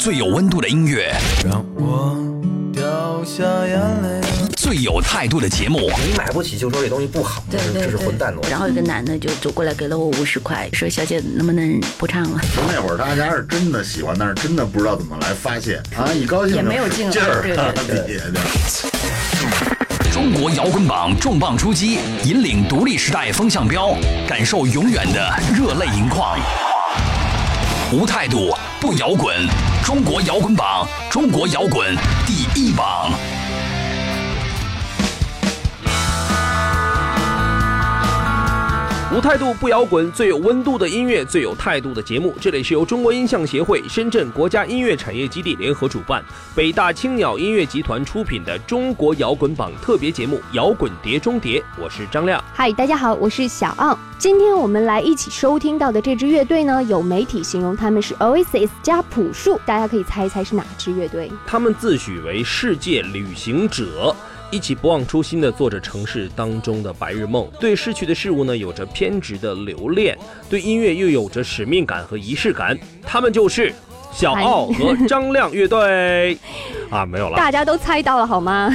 最有温度的音乐，让我掉下眼泪。最有态度的节目，你买不起就说这东西不好，对对这是混蛋东西。然后有个男的就走过来给了我五十块，说：“小姐能不能不唱了就那会儿大家是真的喜欢，但是真的不知道怎么来发泄啊！一高兴也没有劲劲儿，对对对中国摇滚榜重磅出击，引领独立时代风向标，感受永远的热泪盈眶。无态度不摇滚，中国摇滚榜，中国摇滚第一榜。无态度不摇滚，最有温度的音乐，最有态度的节目。这里是由中国音像协会、深圳国家音乐产业基地联合主办，北大青鸟音乐集团出品的中国摇滚榜特别节目《摇滚碟中谍》。我是张亮。嗨，大家好，我是小奥。今天我们来一起收听到的这支乐队呢，有媒体形容他们是 Oasis 加朴树，大家可以猜一猜是哪支乐队？他们自诩为世界旅行者。一起不忘初心的做着城市当中的白日梦，对逝去的事物呢有着偏执的留恋，对音乐又有着使命感和仪式感。他们就是小奥和张亮乐队 啊，没有了，大家都猜到了好吗？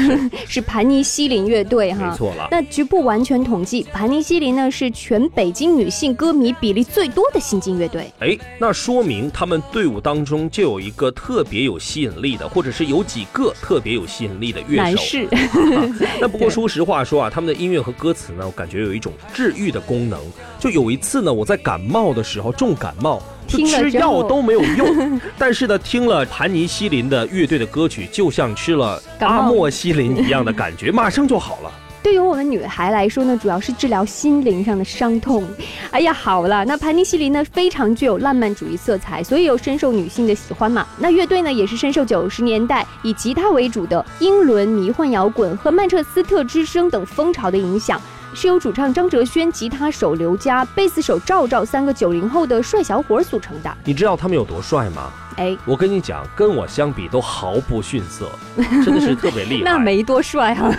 是 盘尼西林乐队哈，没错了。那据不完全统计，盘尼西林呢是全北京女性歌迷比例最多的新晋乐队。哎，那说明他们队伍当中就有一个特别有吸引力的，或者是有几个特别有吸引力的乐手。男士。啊那不过说实话说啊，他们的音乐和歌词呢，我感觉有一种治愈的功能。就有一次呢，我在感冒的时候重感冒。就吃药都没有用，但是呢，听了盘尼西林的乐队的歌曲，就像吃了阿莫西林一样的感觉，马上就好了。对于我们女孩来说呢，主要是治疗心灵上的伤痛。哎呀，好了，那盘尼西林呢非常具有浪漫主义色彩，所以又深受女性的喜欢嘛。那乐队呢也是深受九十年代以吉他为主的英伦迷幻摇滚和曼彻斯特之声等风潮的影响。是由主唱张哲轩、吉他手刘佳、贝斯手赵赵三个九零后的帅小伙组成的。你知道他们有多帅吗？哎，我跟你讲，跟我相比都毫不逊色，真的是特别厉害。那没多帅啊。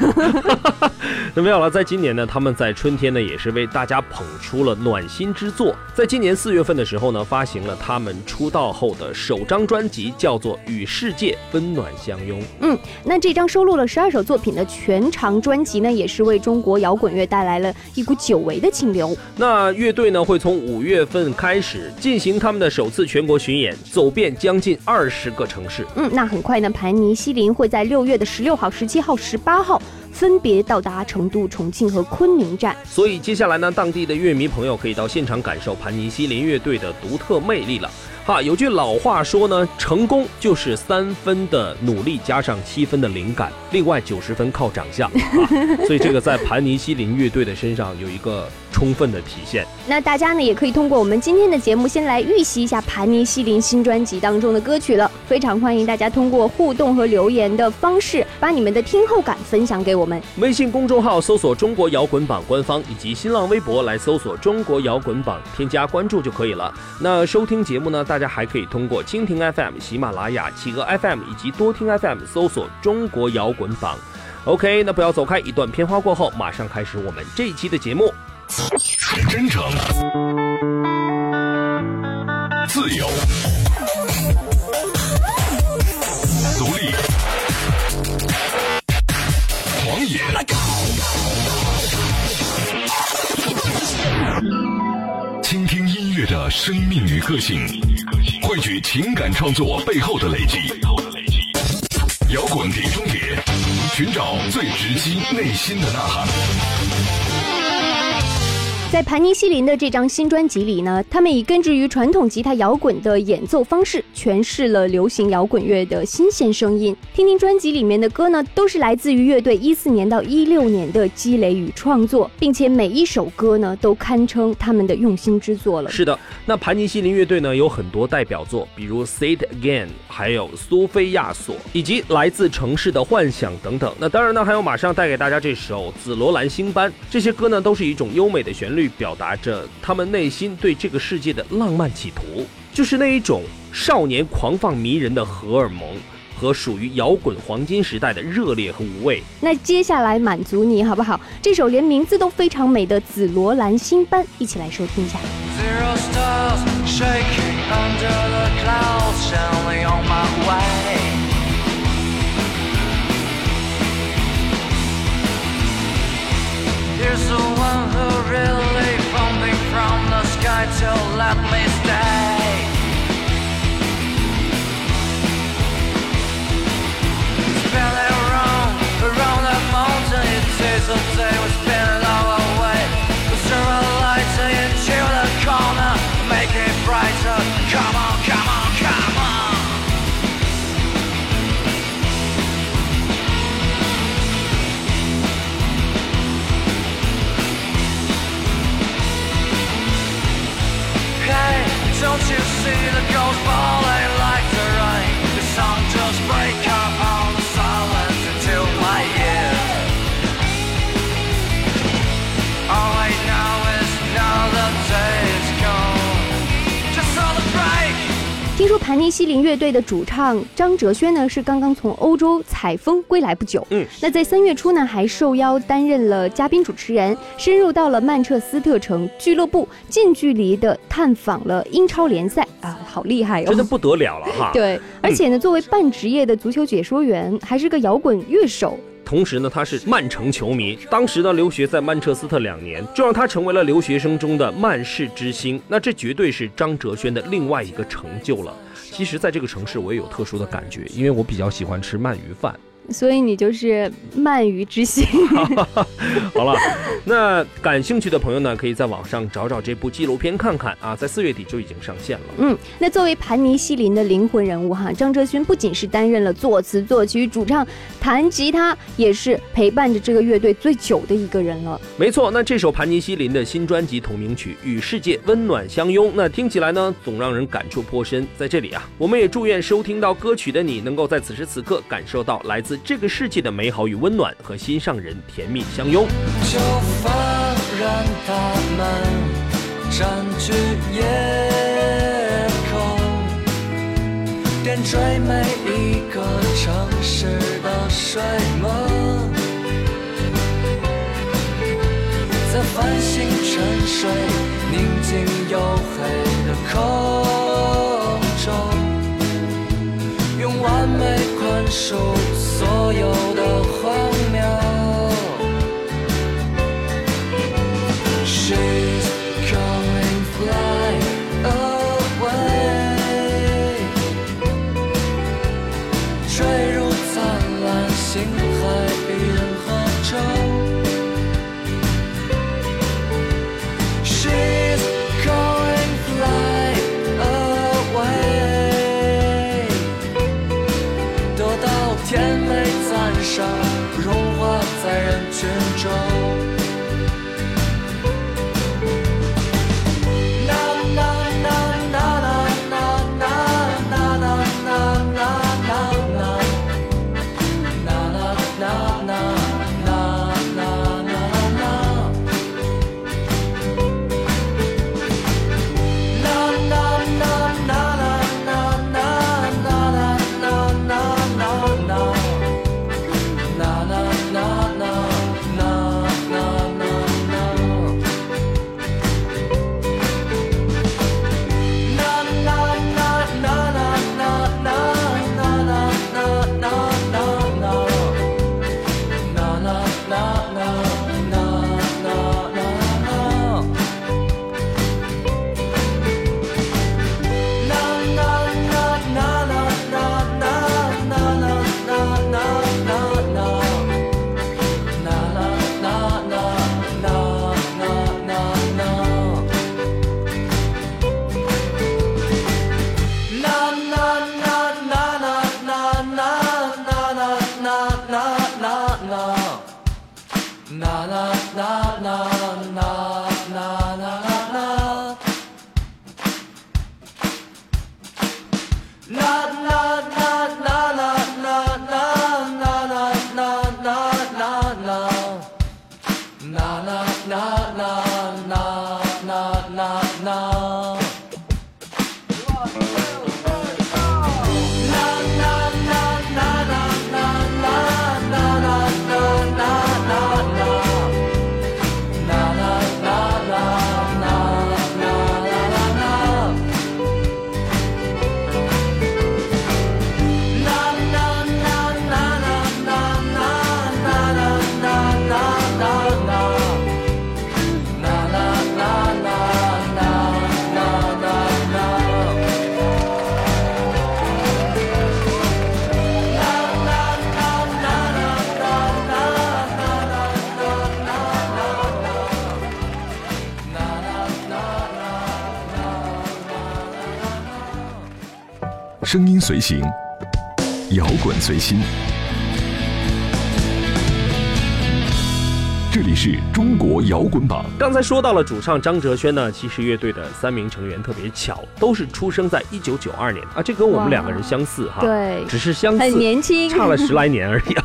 那没有了，在今年呢，他们在春天呢也是为大家捧出了暖心之作。在今年四月份的时候呢，发行了他们出道后的首张专辑，叫做《与世界温暖相拥》。嗯，那这张收录了十二首作品的全长专辑呢，也是为中国摇滚乐带来了一股久违的清流。那乐队呢会从五月份开始进行他们的首次全国巡演，走遍将近二十个城市。嗯，那很快呢，盘尼西林会在六月的十六号、十七号、十八号。分别到达成都、重庆和昆明站，所以接下来呢，当地的乐迷朋友可以到现场感受盘尼西林乐队的独特魅力了。哈，有句老话说呢，成功就是三分的努力加上七分的灵感，另外九十分靠长相啊。所以这个在盘尼西林乐队的身上有一个充分的体现。那大家呢也可以通过我们今天的节目，先来预习一下盘尼西林新专辑当中的歌曲了。非常欢迎大家通过互动和留言的方式，把你们的听后感分享给我们。微信公众号搜索“中国摇滚榜”官方，以及新浪微博来搜索“中国摇滚榜”，添加关注就可以了。那收听节目呢，大家还可以通过蜻蜓 FM、喜马拉雅、企鹅 FM 以及多听 FM 搜索“中国摇滚榜”。OK，那不要走开，一段片花过后，马上开始我们这一期的节目。真诚，自由，听音乐的生命与个性，汇聚情感创作背后的累积。摇滚碟中谍，寻找最直击内心的呐喊。在盘尼西林的这张新专辑里呢，他们以根植于传统吉他摇滚的演奏方式，诠释了流行摇滚乐的新鲜声音。听听专辑里面的歌呢，都是来自于乐队一四年到一六年的积累与创作，并且每一首歌呢，都堪称他们的用心之作了。是的，那盘尼西林乐队呢，有很多代表作，比如《Say It Again》，还有《苏菲亚索》，以及《来自城市的幻想》等等。那当然呢，还有马上带给大家这首《紫罗兰星斑》。这些歌呢，都是一种优美的旋律。表达着他们内心对这个世界的浪漫企图，就是那一种少年狂放迷人的荷尔蒙。和属于摇滚黄金时代的热烈和无畏。那接下来满足你好不好？这首连名字都非常美的《紫罗兰新班》，一起来收听一下。Zero stars, shaking under the clouds, little lovely 盘尼西林乐队的主唱张哲轩呢是刚刚从欧洲采风归来不久。嗯，那在三月初呢还受邀担任了嘉宾主持人，深入到了曼彻斯特城俱乐部，近距离的探访了英超联赛啊，好厉害哦！真的不得了了哈。对，而且呢，作为半职业的足球解说员，还是个摇滚乐手。同时呢，他是曼城球迷，当时呢留学在曼彻斯特两年，就让他成为了留学生中的曼市之星。那这绝对是张哲轩的另外一个成就了。其实，在这个城市我也有特殊的感觉，因为我比较喜欢吃鳗鱼饭。所以你就是鳗鱼之心。好了，那感兴趣的朋友呢，可以在网上找找这部纪录片看看啊，在四月底就已经上线了。嗯，那作为盘尼西林的灵魂人物哈，张哲勋不仅是担任了作词、作曲、主唱、弹吉他，也是陪伴着这个乐队最久的一个人了。没错，那这首盘尼西林的新专辑同名曲《与世界温暖相拥》，那听起来呢，总让人感触颇深。在这里啊，我们也祝愿收听到歌曲的你，能够在此时此刻感受到来自这个世界的美好与温暖，和心上人甜蜜相拥。就放任他们占据夜空，点缀每一个城市的睡梦，在繁星沉睡、宁静黝黑的空中，完美宽恕所有的荒谬。She's coming, fly away，坠入灿烂星海在人声音随行，摇滚随心。这里是中国摇滚榜。刚才说到了主唱张哲轩呢，其实乐队的三名成员特别巧，都是出生在一九九二年啊，这跟我们两个人相似哈，对只是相似很年轻差了十来年而已啊。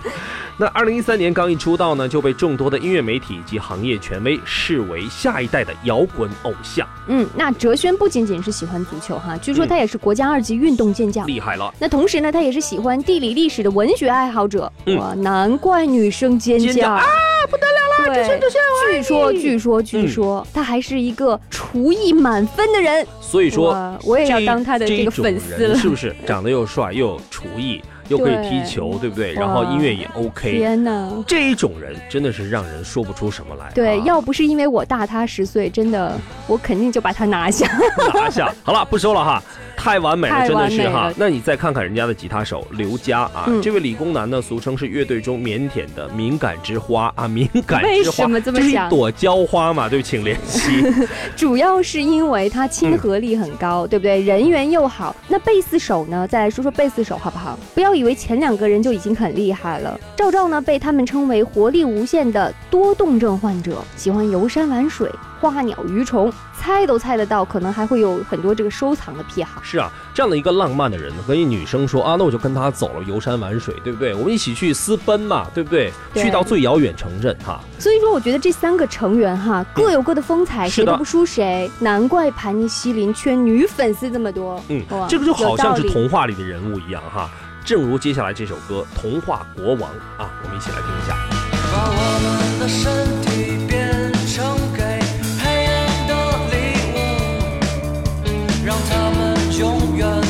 那二零一三年刚一出道呢，就被众多的音乐媒体以及行业权威视为下一代的摇滚偶像，嗯，那哲轩不仅仅是喜欢足球哈，据说他也是国家二级运动健将。厉害了。那同时呢，他也是喜欢地理历史的文学爱好者。嗯哇，难怪女生尖叫尖叫啊！不得了了，哲轩哲轩据说，据说，据说，他还是一个厨艺满分的人。所以说，我也要当他的这个粉丝了是不是？长得又帅，又有厨艺，又可以踢球，对不对？然后音乐也 OK。天哪！这一种人真的是让人说不出什么来。对，啊要不是因为我大他十岁，真的，我肯定就把他拿下。拿下。好了，不说了哈。太完美了，真的是。哈那你再看看人家的吉他手刘佳啊，嗯这位理工男呢，俗称是乐队中腼腆的敏感之花啊，敏感之花，为什么这么是一朵娇花嘛？对，请怜惜。主要是因为他亲和力很高，对不对？人缘又好。那贝斯手呢？再来说说贝斯手好不好？不要以为前两个人就已经很厉害了。赵照呢，被他们称为活力无限的多动症患者，喜欢游山玩水、花鸟鱼虫，猜都猜得到，可能还会有很多这个收藏的癖好。是啊，这样的一个浪漫的人，和一女生说啊，那我就跟他走了，游山玩水，对不对？我们一起去私奔嘛，对不对？对去到最遥远城镇哈。所以说，我觉得这三个成员哈各有各的风采，谁都不输谁。难怪盘尼西林圈女粉丝这么多。嗯，这个就好像是童话里的人物一样哈。正如接下来这首歌《童话国王》啊，我们一起来听一下。把我们的身体永远。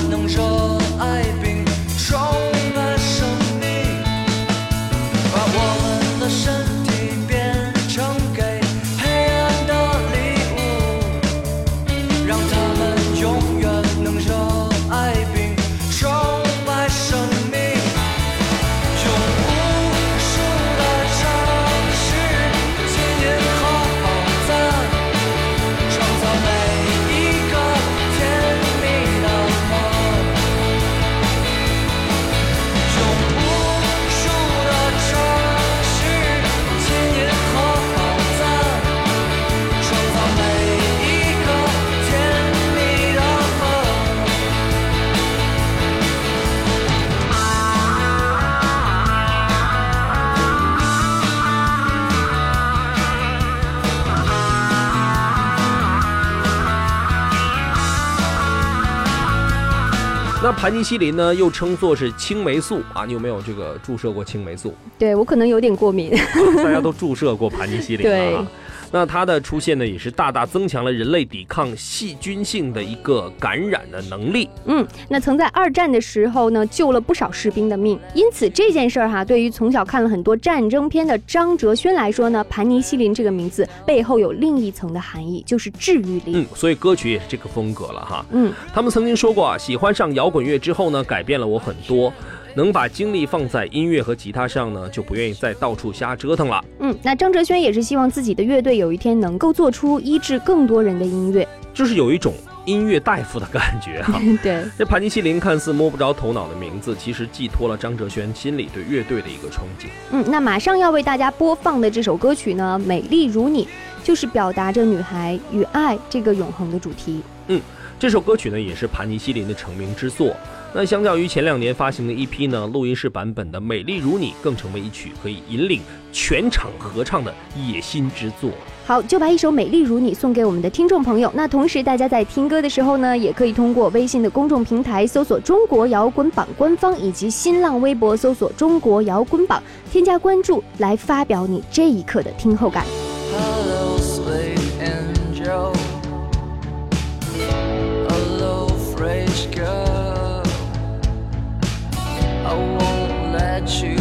那盘尼西林呢，又称作是青霉素啊，你有没有这个注射过青霉素？对我可能有点过敏。大家都注射过盘尼西林对啊。那它的出现呢，也是大大增强了人类抵抗细菌性的一个感染的能力。嗯，那曾在二战的时候呢，救了不少士兵的命。因此这件事儿哈，对于从小看了很多战争片的张哲轩来说呢，盘尼西林这个名字背后有另一层的含义，就是治愈力。嗯，所以歌曲也是这个风格了哈。嗯，他们曾经说过啊，喜欢上摇滚乐之后呢，改变了我很多。能把精力放在音乐和吉他上呢，就不愿意再到处瞎折腾了。嗯，那张哲轩也是希望自己的乐队有一天能够做出医治更多人的音乐。就是有一种音乐大夫的感觉哈。对，这盘尼西林看似摸不着头脑的名字，其实寄托了张哲轩心里对乐队的一个憧憬。嗯，那马上要为大家播放的这首歌曲呢，《美丽如你》，就是表达着女孩与爱这个永恒的主题。嗯这首歌曲呢，也是盘尼西林的成名之作。那相较于前两年发行的一批呢，录音室版本的《美丽如你》更成为一曲可以引领全场合唱的野心之作。好，就把一首《美丽如你》送给我们的听众朋友。那同时，大家在听歌的时候呢，也可以通过微信的公众平台搜索“中国摇滚榜”官方，以及新浪微博搜索“中国摇滚榜”，添加关注，来发表你这一刻的听后感。Hello, at you.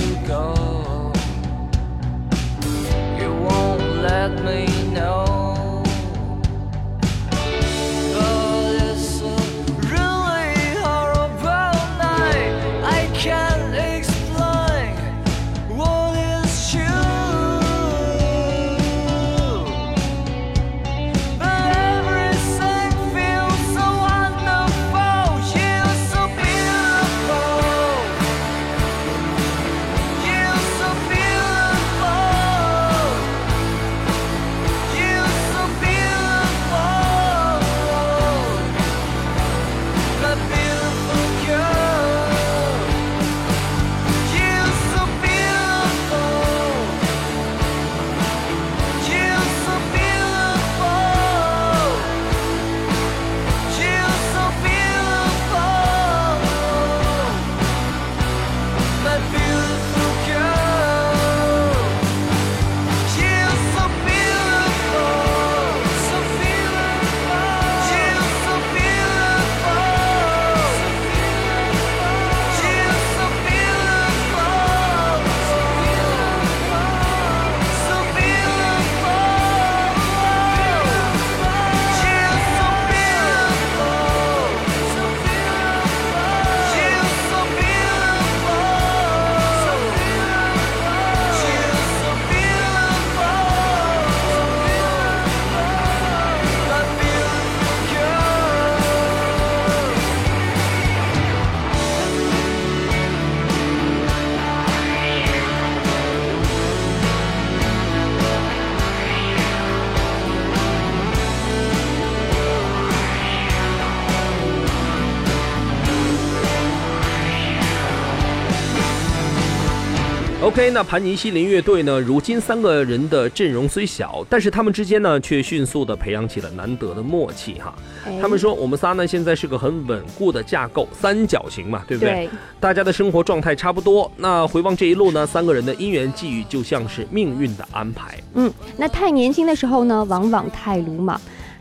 OK，那盘尼西林乐队呢？如今三个人的阵容虽小，但是他们之间呢，却迅速的培养起了难得的默契哈。哎他们说，我们仨呢，现在是个很稳固的架构，三角形嘛，对不对？对大家的生活状态差不多。那回望这一路呢，三个人的因缘际遇就像是命运的安排。嗯，那太年轻的时候呢，往往太鲁莽；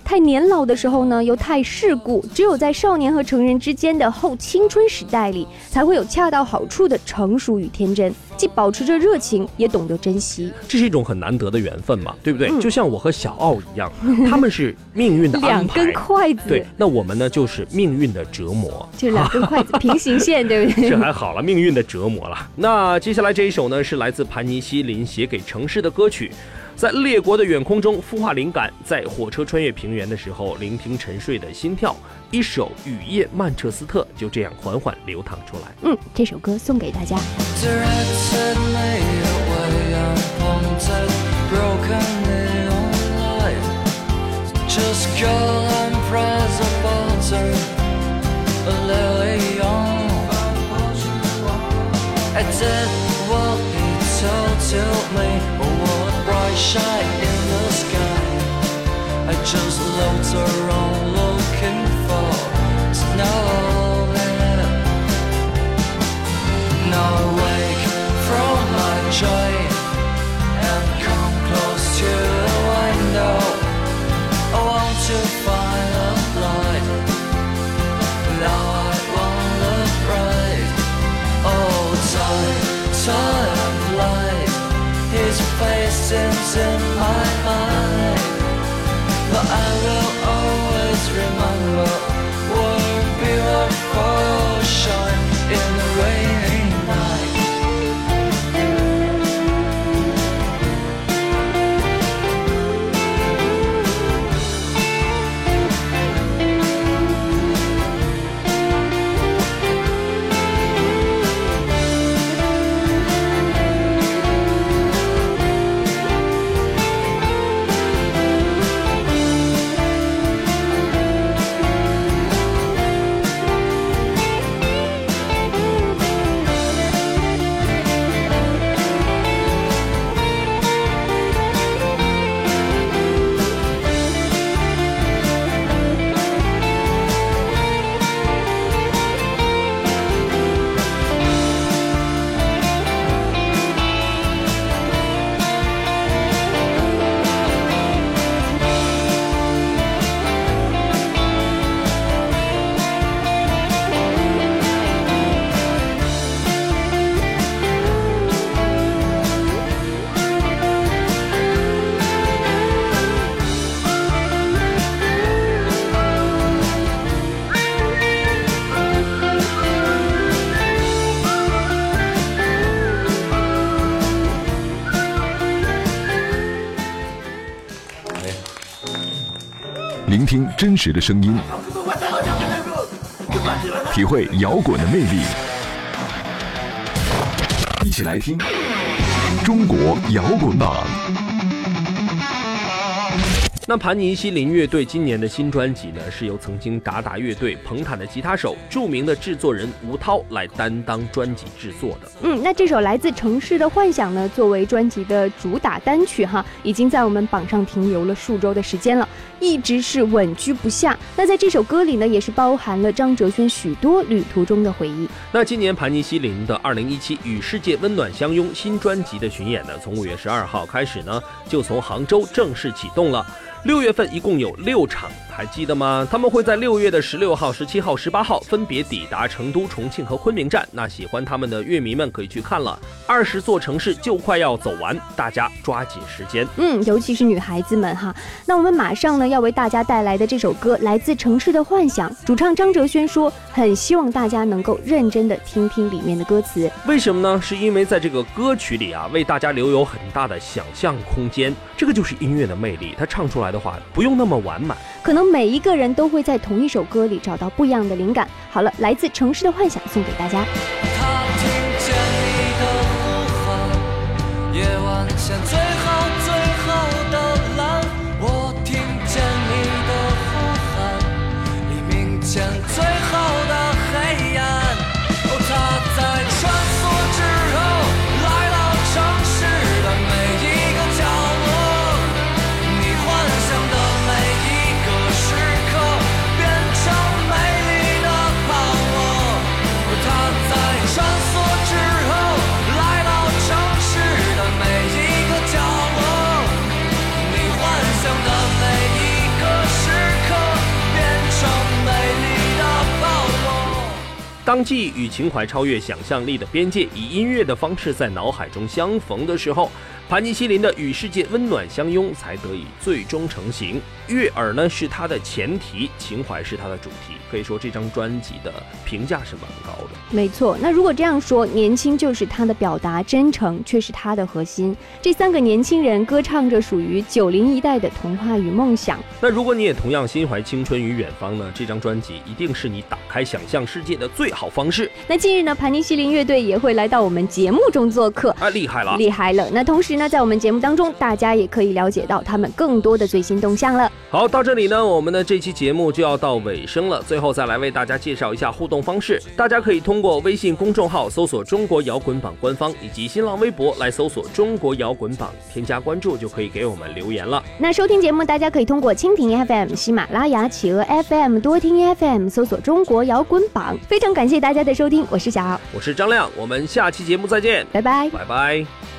太年老的时候呢，又太世故。只有在少年和成人之间的后青春时代里，才会有恰到好处的成熟与天真，既保持着热情，也懂得珍惜。这是一种很难得的缘分嘛，对不对？嗯就像我和小奥一样，他们是命运的安 两根，筷子，对，那我们呢就是命运的折磨。就两根筷子平行线，对不对 这？还好了，命运的折磨了。那接下来这一首呢，是来自盘尼西林写给城市的歌曲，在列国的远空中孵化灵感，在火车穿越平原的时候，聆听沉睡的心跳。一首《雨夜曼彻斯特》就这样缓缓流淌出来。嗯，这首歌送给大家。Shine in the sky. I just looked around looking for snow. Now awake face in my mind. 聆听真实的声音，体会摇滚的魅力。一起来听中国摇滚榜。那盘尼西林乐队今年的新专辑呢，是由曾经达达乐队彭坦的吉他手、著名的制作人吴涛来担当专辑制作的。嗯，那这首来自城市的幻想呢，作为专辑的主打单曲哈，已经在我们榜上停留了数周的时间了，一直是稳居不下。那在这首歌里呢，也是包含了张哲轩许多旅途中的回忆。那今年盘尼西林的二零一七与世界温暖相拥新专辑的巡演呢，从五月十二号开始呢，就从杭州正式启动了。六月份一共有六场，还记得吗？他们会在六月的十六号、十七号、十八号分别抵达成都、重庆和昆明站。那喜欢他们的乐迷们可以去看了。二十座城市就快要走完，大家抓紧时间。嗯，尤其是女孩子们哈。那我们马上呢要为大家带来的这首歌来自《城市的幻想》，主唱张哲轩说，很希望大家能够认真的听听里面的歌词。为什么呢？是因为在这个歌曲里啊，为大家留有很大的想象空间。这个就是音乐的魅力，它唱出来的话不用那么完满。可能每一个人都会在同一首歌里找到不一样的灵感。好了，来自《城市的幻想》送给大家。他听见你的呼喊，夜晚前最后最后记忆与情怀超越想象力的边界，以音乐的方式在脑海中相逢的时候，盘尼西林的与世界温暖相拥才得以最终成型。悦耳呢是它的前提，情怀是它的主题。可以说这张专辑的评价是蛮高的。没错，那如果这样说，年轻就是他的表达，真诚却是他的核心。这三个年轻人歌唱着属于九零一代的童话与梦想。那如果你也同样心怀青春与远方呢？这张专辑一定是你打开想象世界的最好方式。那近日呢，盘尼西林乐队也会来到我们节目中做客，啊，厉害了，厉害了！那同时呢，在我们节目当中，大家也可以了解到他们更多的最新动向了。好，到这里呢，我们的这期节目就要到尾声了。最后再来为大家介绍一下互动方式，大家可以通过微信公众号搜索“中国摇滚榜”官方，以及新浪微博来搜索“中国摇滚榜”，添加关注就可以给我们留言了。那收听节目，大家可以通过蜻蜓 FM、喜马拉雅、企鹅 FM、多听 FM 搜索“中国摇滚榜”。非常感谢大家的收听，我是小敖，我是张亮，我们下期节目再见，拜拜，拜拜。